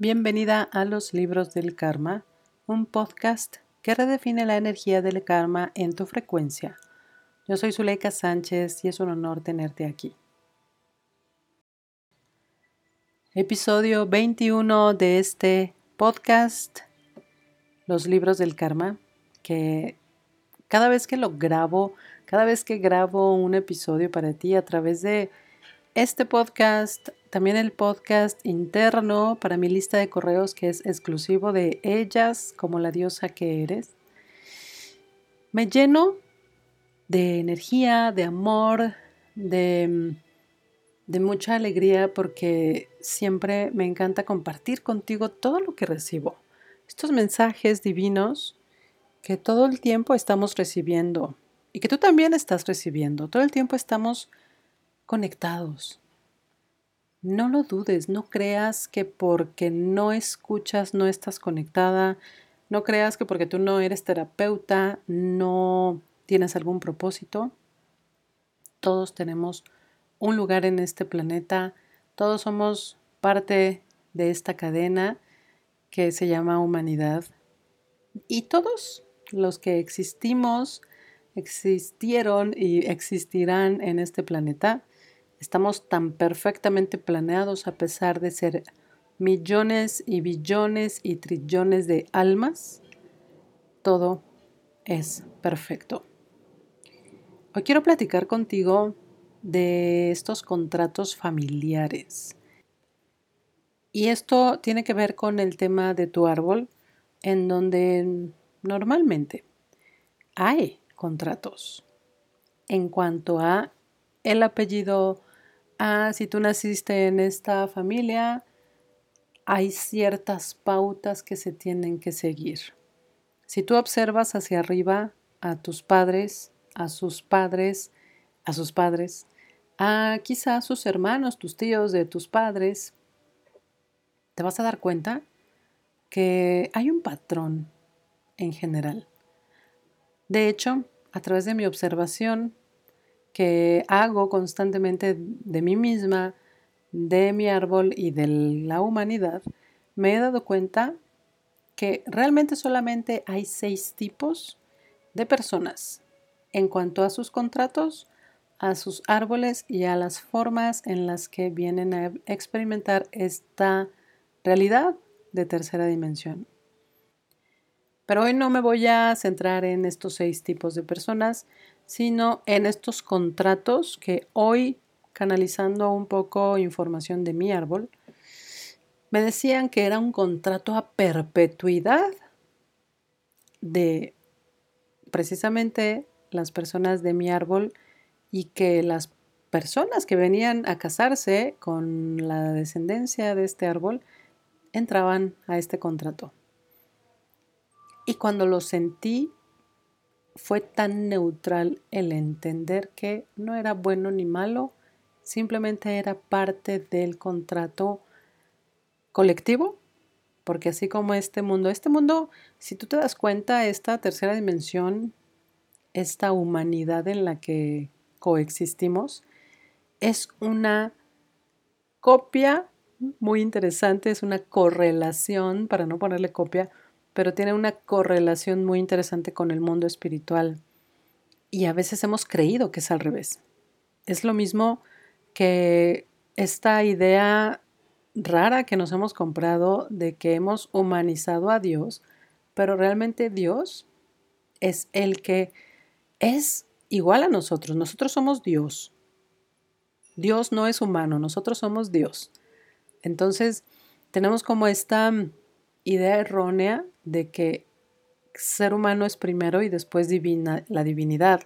Bienvenida a los libros del karma, un podcast que redefine la energía del karma en tu frecuencia. Yo soy Zuleika Sánchez y es un honor tenerte aquí. Episodio 21 de este podcast, Los libros del karma, que cada vez que lo grabo, cada vez que grabo un episodio para ti a través de este podcast, también el podcast interno para mi lista de correos que es exclusivo de ellas como la diosa que eres. Me lleno de energía, de amor, de, de mucha alegría porque siempre me encanta compartir contigo todo lo que recibo. Estos mensajes divinos que todo el tiempo estamos recibiendo y que tú también estás recibiendo. Todo el tiempo estamos conectados. No lo dudes, no creas que porque no escuchas no estás conectada, no creas que porque tú no eres terapeuta no tienes algún propósito. Todos tenemos un lugar en este planeta, todos somos parte de esta cadena que se llama humanidad y todos los que existimos, existieron y existirán en este planeta, Estamos tan perfectamente planeados a pesar de ser millones y billones y trillones de almas. Todo es perfecto. Hoy quiero platicar contigo de estos contratos familiares. Y esto tiene que ver con el tema de tu árbol, en donde normalmente hay contratos en cuanto a el apellido ah, si tú naciste en esta familia, hay ciertas pautas que se tienen que seguir. Si tú observas hacia arriba a tus padres, a sus padres, a sus padres, a quizás sus hermanos, tus tíos de tus padres, te vas a dar cuenta que hay un patrón en general. De hecho, a través de mi observación, que hago constantemente de mí misma, de mi árbol y de la humanidad, me he dado cuenta que realmente solamente hay seis tipos de personas en cuanto a sus contratos, a sus árboles y a las formas en las que vienen a experimentar esta realidad de tercera dimensión. Pero hoy no me voy a centrar en estos seis tipos de personas, sino en estos contratos que hoy, canalizando un poco información de mi árbol, me decían que era un contrato a perpetuidad de precisamente las personas de mi árbol y que las personas que venían a casarse con la descendencia de este árbol entraban a este contrato. Y cuando lo sentí fue tan neutral el entender que no era bueno ni malo, simplemente era parte del contrato colectivo, porque así como este mundo, este mundo, si tú te das cuenta, esta tercera dimensión, esta humanidad en la que coexistimos, es una copia muy interesante, es una correlación, para no ponerle copia, pero tiene una correlación muy interesante con el mundo espiritual. Y a veces hemos creído que es al revés. Es lo mismo que esta idea rara que nos hemos comprado de que hemos humanizado a Dios, pero realmente Dios es el que es igual a nosotros. Nosotros somos Dios. Dios no es humano, nosotros somos Dios. Entonces, tenemos como esta idea errónea de que ser humano es primero y después divina, la divinidad.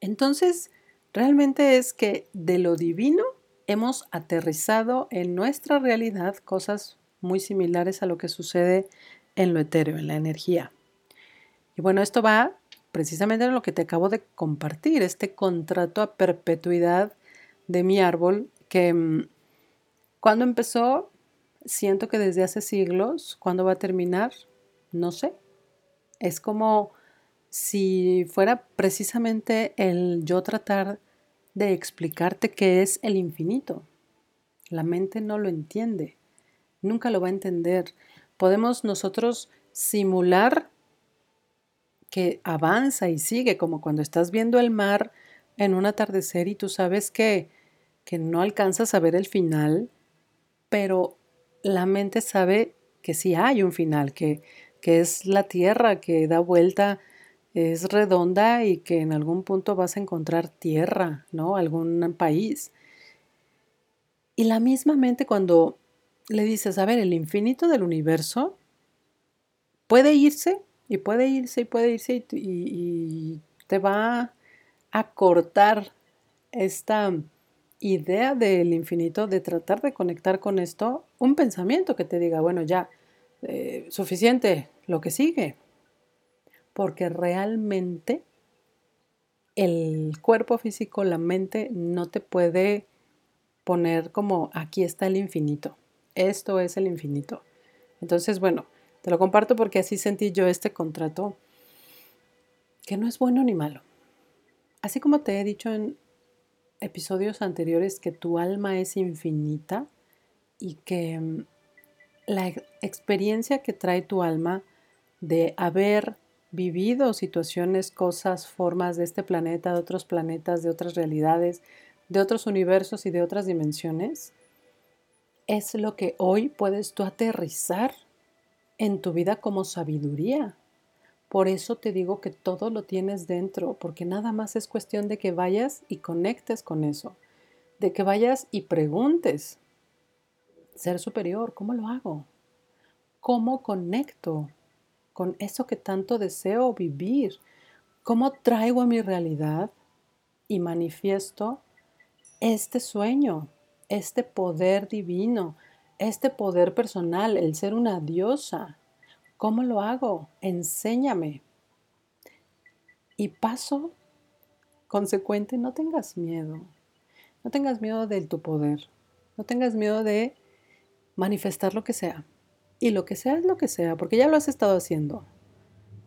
Entonces, realmente es que de lo divino hemos aterrizado en nuestra realidad cosas muy similares a lo que sucede en lo etéreo, en la energía. Y bueno, esto va precisamente en lo que te acabo de compartir, este contrato a perpetuidad de mi árbol que mm, cuando empezó siento que desde hace siglos, ¿cuándo va a terminar? No sé. Es como si fuera precisamente el yo tratar de explicarte qué es el infinito. La mente no lo entiende. nunca lo va a entender. Podemos nosotros simular que avanza y sigue, como cuando estás viendo el mar en un atardecer y tú sabes que, que no alcanzas a ver el final, pero la mente sabe que sí hay un final, que, que es la tierra que da vuelta, es redonda y que en algún punto vas a encontrar tierra, ¿no? Algún país. Y la misma mente cuando le dices, a ver, el infinito del universo puede irse y puede irse y puede irse y, te va a cortar esta idea del infinito, de tratar de conectar con esto, un pensamiento que te diga, bueno, ya, eh, suficiente, lo que sigue. Porque realmente el cuerpo físico, la mente, no te puede poner como aquí está el infinito. Esto es el infinito. Entonces, bueno, te lo comparto porque así sentí yo este contrato, que no es bueno ni malo. Así como te he dicho en episodios anteriores que tu alma es infinita y que mm, la experiencia que trae tu alma de haber vivido situaciones, cosas, formas de este planeta, de otros planetas, de otras realidades, de otros universos y de otras dimensiones, es lo que hoy puedes tú aterrizar en tu vida como sabiduría. Por eso te digo que todo lo tienes dentro, porque nada más es cuestión de que vayas y conectes con eso, de que vayas y preguntes, ser superior, ¿cómo lo hago? ¿Cómo conecto con eso que tanto deseo vivir? ¿Cómo traigo a mi realidad y manifiesto este sueño, este poder divino, este poder personal, el ser una diosa. ¿Cómo lo hago? Enséñame. Y paso consecuente, no tengas miedo. No tengas miedo de tu poder. No tengas miedo de manifestar lo que sea. Y lo que sea es lo que sea, porque ya lo has estado haciendo.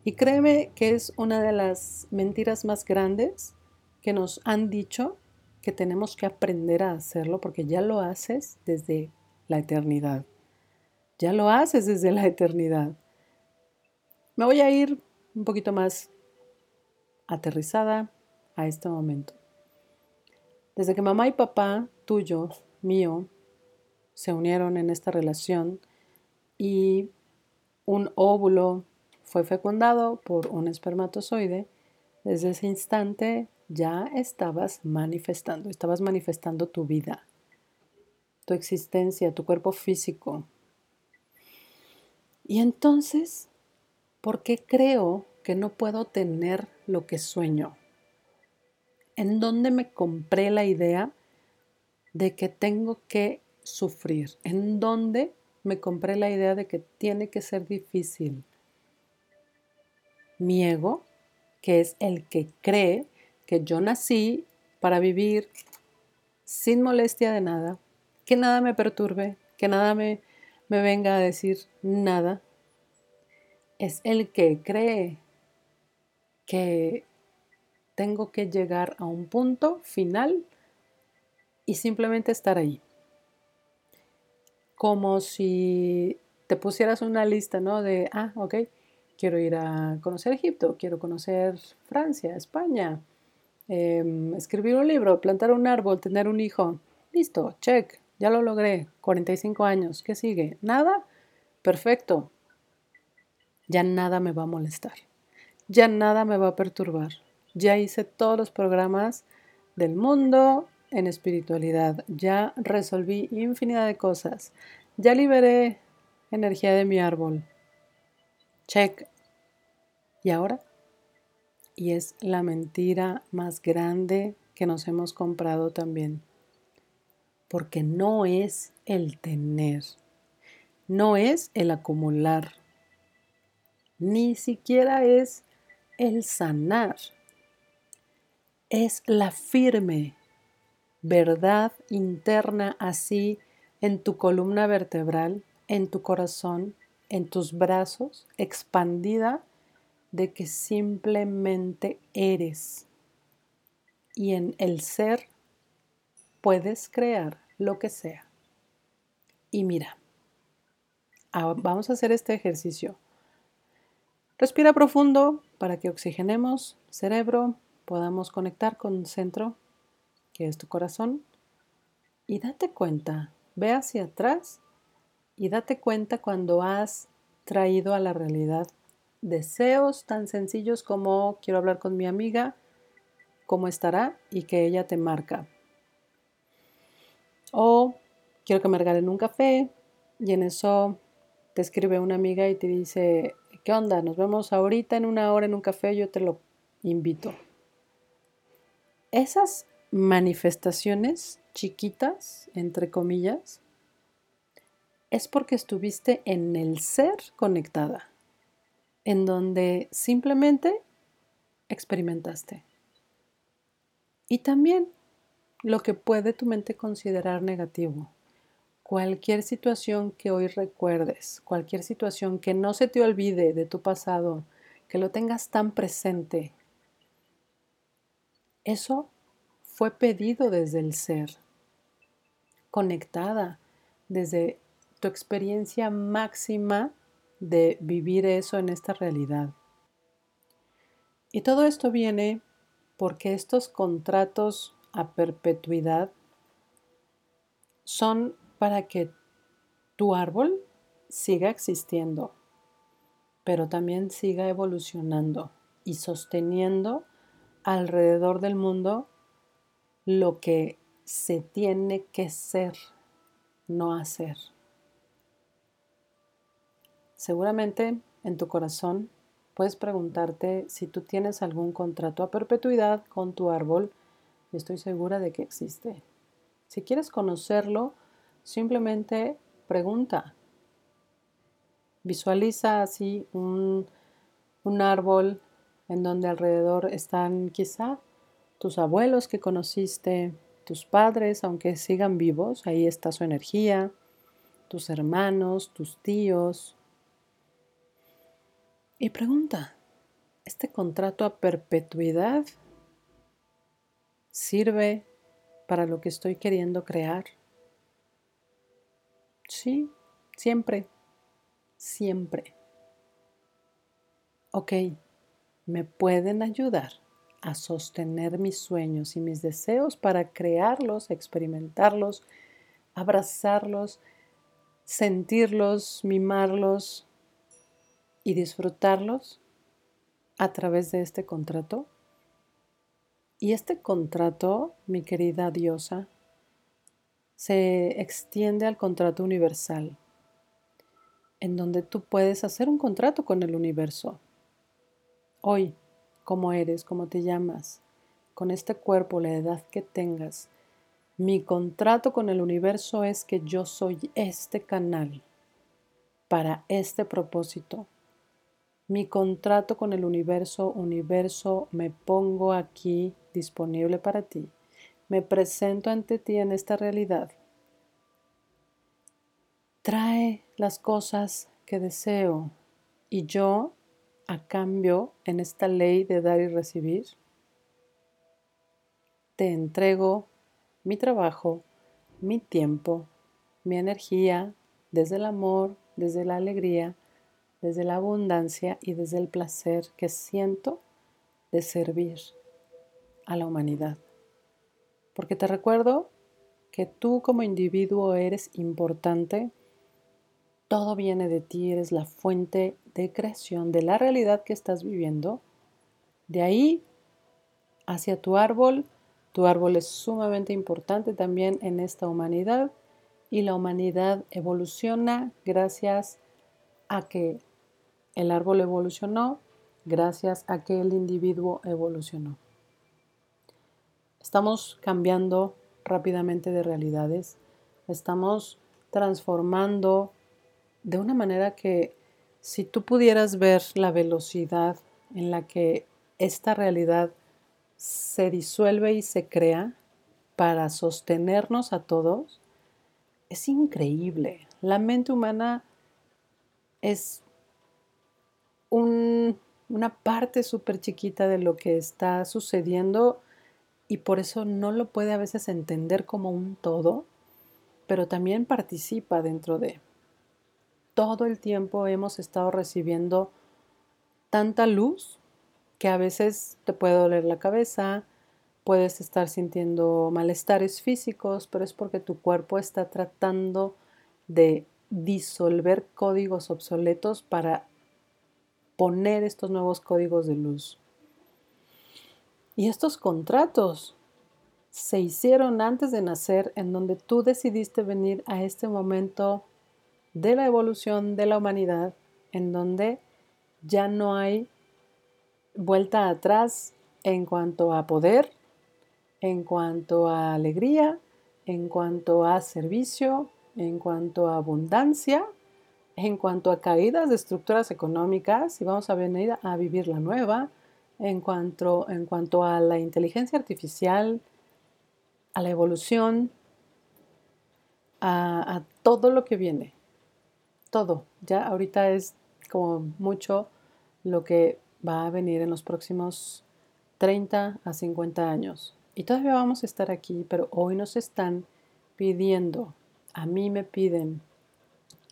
Y créeme que es una de las mentiras más grandes que nos han dicho que tenemos que aprender a hacerlo porque ya lo haces desde la eternidad. Ya lo haces desde la eternidad. Me voy a ir un poquito más aterrizada a este momento. Desde que mamá y papá, tuyo, mío, se unieron en esta relación y un óvulo fue fecundado por un espermatozoide, desde ese instante ya estabas manifestando, estabas manifestando tu vida tu existencia, tu cuerpo físico. Y entonces, ¿por qué creo que no puedo tener lo que sueño? ¿En dónde me compré la idea de que tengo que sufrir? ¿En dónde me compré la idea de que tiene que ser difícil? Mi ego, que es el que cree que yo nací para vivir sin molestia de nada, que nada me perturbe, que nada me, me venga a decir nada. Es el que cree que tengo que llegar a un punto final y simplemente estar ahí. Como si te pusieras una lista, ¿no? De, ah, ok, quiero ir a conocer Egipto, quiero conocer Francia, España, em, escribir un libro, plantar un árbol, tener un hijo. Listo, check. Ya lo logré, 45 años. ¿Qué sigue? ¿Nada? Perfecto. Ya nada me va a molestar. Ya nada me va a perturbar. Ya hice todos los programas del mundo en espiritualidad. Ya resolví infinidad de cosas. Ya liberé energía de mi árbol. Check. ¿Y ahora? Y es la mentira más grande que nos hemos comprado también porque no es el tener, no es el acumular, ni siquiera es el sanar, es la firme verdad interna así en tu columna vertebral, en tu corazón, en tus brazos, expandida de que simplemente eres. Y en el ser puedes crear lo que sea. Y mira, vamos a hacer este ejercicio. Respira profundo para que oxigenemos cerebro, podamos conectar con el centro, que es tu corazón, y date cuenta, ve hacia atrás y date cuenta cuando has traído a la realidad deseos tan sencillos como quiero hablar con mi amiga, cómo estará y que ella te marca. O quiero que me regalen un café y en eso te escribe una amiga y te dice, ¿qué onda? Nos vemos ahorita en una hora en un café, yo te lo invito. Esas manifestaciones chiquitas, entre comillas, es porque estuviste en el ser conectada, en donde simplemente experimentaste. Y también lo que puede tu mente considerar negativo. Cualquier situación que hoy recuerdes, cualquier situación que no se te olvide de tu pasado, que lo tengas tan presente, eso fue pedido desde el ser, conectada desde tu experiencia máxima de vivir eso en esta realidad. Y todo esto viene porque estos contratos a perpetuidad son para que tu árbol siga existiendo, pero también siga evolucionando y sosteniendo alrededor del mundo lo que se tiene que ser, no hacer. Seguramente en tu corazón puedes preguntarte si tú tienes algún contrato a perpetuidad con tu árbol estoy segura de que existe. Si quieres conocerlo, simplemente pregunta. Visualiza así un, un árbol en donde alrededor están quizá tus abuelos que conociste, tus padres, aunque sigan vivos, ahí está su energía, tus hermanos, tus tíos. Y pregunta, ¿este contrato a perpetuidad sirve para lo que estoy queriendo crear? Sí, siempre, siempre. Ok, ¿me pueden ayudar? a sostener mis sueños y mis deseos para crearlos, experimentarlos, abrazarlos, sentirlos, mimarlos y disfrutarlos a través de este contrato. Y este contrato, mi querida diosa, se extiende al contrato universal, en donde tú puedes hacer un contrato con el universo. Hoy, cómo eres, cómo te llamas, con este cuerpo, la edad que tengas. Mi contrato con el universo es que yo soy este canal para este propósito. Mi contrato con el universo, universo, me pongo aquí disponible para ti. Me presento ante ti en esta realidad. Trae las cosas que deseo y yo a cambio en esta ley de dar y recibir? Te entrego mi trabajo, mi tiempo, mi energía, desde el amor, desde la alegría, desde la abundancia y desde el placer que siento de servir a la humanidad. Porque te recuerdo que tú como individuo eres importante todo viene de ti, eres la fuente de creación de la realidad que estás viviendo. De ahí hacia tu árbol, tu árbol es sumamente importante también en esta humanidad y la humanidad evoluciona gracias a que el árbol evolucionó, gracias a que el individuo evolucionó. Estamos cambiando rápidamente de realidades, estamos transformando de una manera que si tú pudieras ver la velocidad en la que esta realidad se disuelve y se crea para sostenernos a todos, es increíble. La mente humana es una parte súper chiquita de lo que está sucediendo y por eso no lo puede a veces entender como un todo, pero también participa dentro de. todo el tiempo hemos estado recibiendo tanta luz que a veces te puede doler la cabeza, puedes estar sintiendo malestares físicos, pero es porque tu cuerpo está tratando de disolver códigos obsoletos para poner estos nuevos códigos de luz. Y estos contratos se hicieron antes de nacer, en donde tú decidiste venir a este momento de la evolución de la humanidad, en donde ya no hay vuelta atrás en cuanto a poder, en cuanto a alegría, en cuanto a servicio, en cuanto a abundancia, en cuanto a caídas de estructuras económicas, y vamos a venir a vivir la nueva, en cuanto, en cuanto a la inteligencia artificial, a la evolución, a, a todo lo que viene. Todo. Ya ahorita es como mucho lo que va a venir en los próximos 30 a 50 años. Y todavía vamos a estar aquí, pero hoy nos están pidiendo, a mí me piden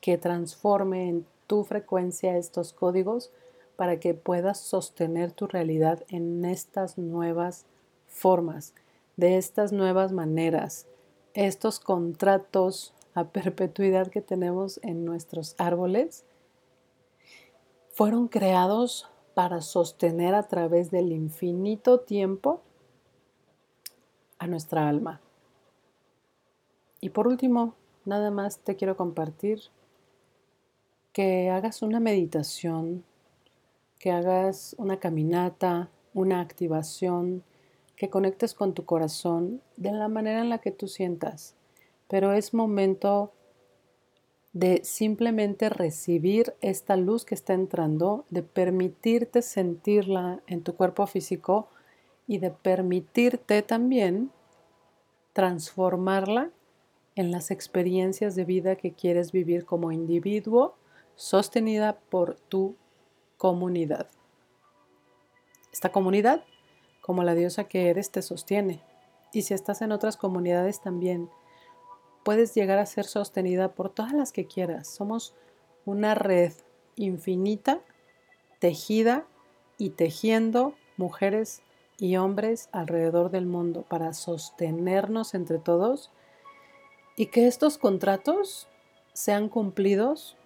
que transforme en tu frecuencia estos códigos para que puedas sostener tu realidad en estas nuevas formas, de estas nuevas maneras, estos contratos a perpetuidad que tenemos en nuestros árboles fueron creados para sostener a través del infinito tiempo a nuestra alma. Y por último, nada más te quiero compartir que hagas una meditación, que hagas una caminata, una activación, que conectes con tu corazón de la manera en la que tú sientas. Pero es momento de simplemente recibir esta luz que está entrando, de permitirte sentirla en tu cuerpo físico y de permitirte también transformarla en las experiencias de vida que quieres vivir como individuo, sostenida por tu comunidad. Esta comunidad, como la diosa que eres, te sostiene. Y si estás en otras comunidades también, puedes llegar a ser sostenida por todas las que quieras. Somos una red infinita, tejida y tejiendo mujeres y hombres alrededor del mundo para sostenernos entre todos y que estos contratos sean cumplidos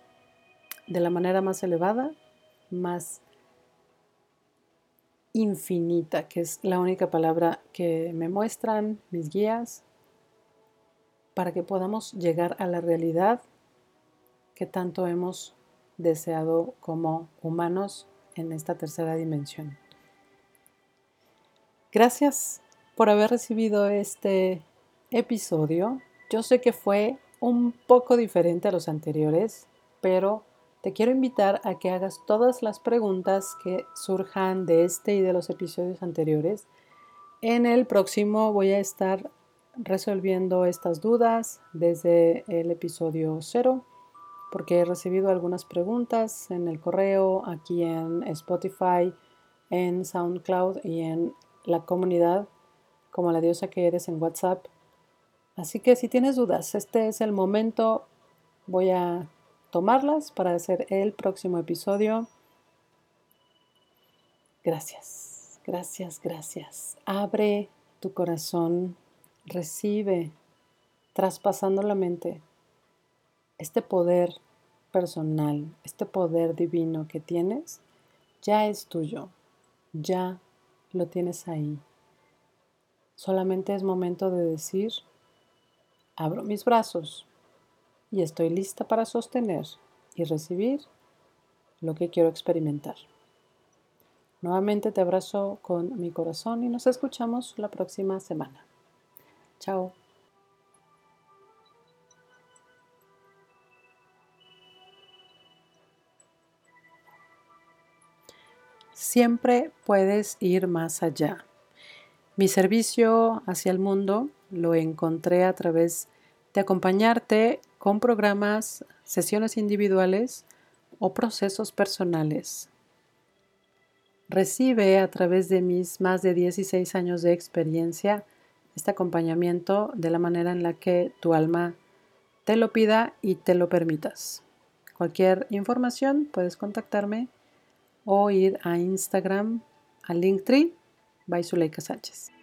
de la manera más elevada, más infinita, que es la única palabra que me muestran mis guías, para que podamos llegar a la realidad que tanto hemos deseado como humanos en esta tercera dimensión. Gracias por haber recibido este episodio. Yo sé que fue un poco diferente a los anteriores, pero te quiero invitar a que hagas todas las preguntas que surjan de este y de los episodios anteriores. En el próximo voy a estar resolviendo estas dudas desde el episodio cero, porque he recibido algunas preguntas en el correo, aquí en Spotify, en SoundCloud y en la comunidad como la diosa que eres en WhatsApp. Así que si tienes dudas, este es el momento. Voy a tomarlas para hacer el próximo episodio. Gracias, gracias, gracias. Abre tu corazón recibe, traspasando la mente, este poder personal, este poder divino que tienes, ya es tuyo, ya lo tienes ahí. Solamente es momento de decir, abro mis brazos y estoy lista para sostener y recibir lo que quiero experimentar. Nuevamente te abrazo con mi corazón y nos escuchamos la próxima semana. Chao. Siempre puedes ir más allá. Mi servicio hacia el mundo lo encontré a través de acompañarte con programas, sesiones individuales o procesos personales. Recibe a través de mis más de 16 años de experiencia este acompañamiento de la manera en la que tu alma te lo pida y te lo permitas. Cualquier información puedes contactarme o ir a Instagram a Linktree by Zuleika Sánchez.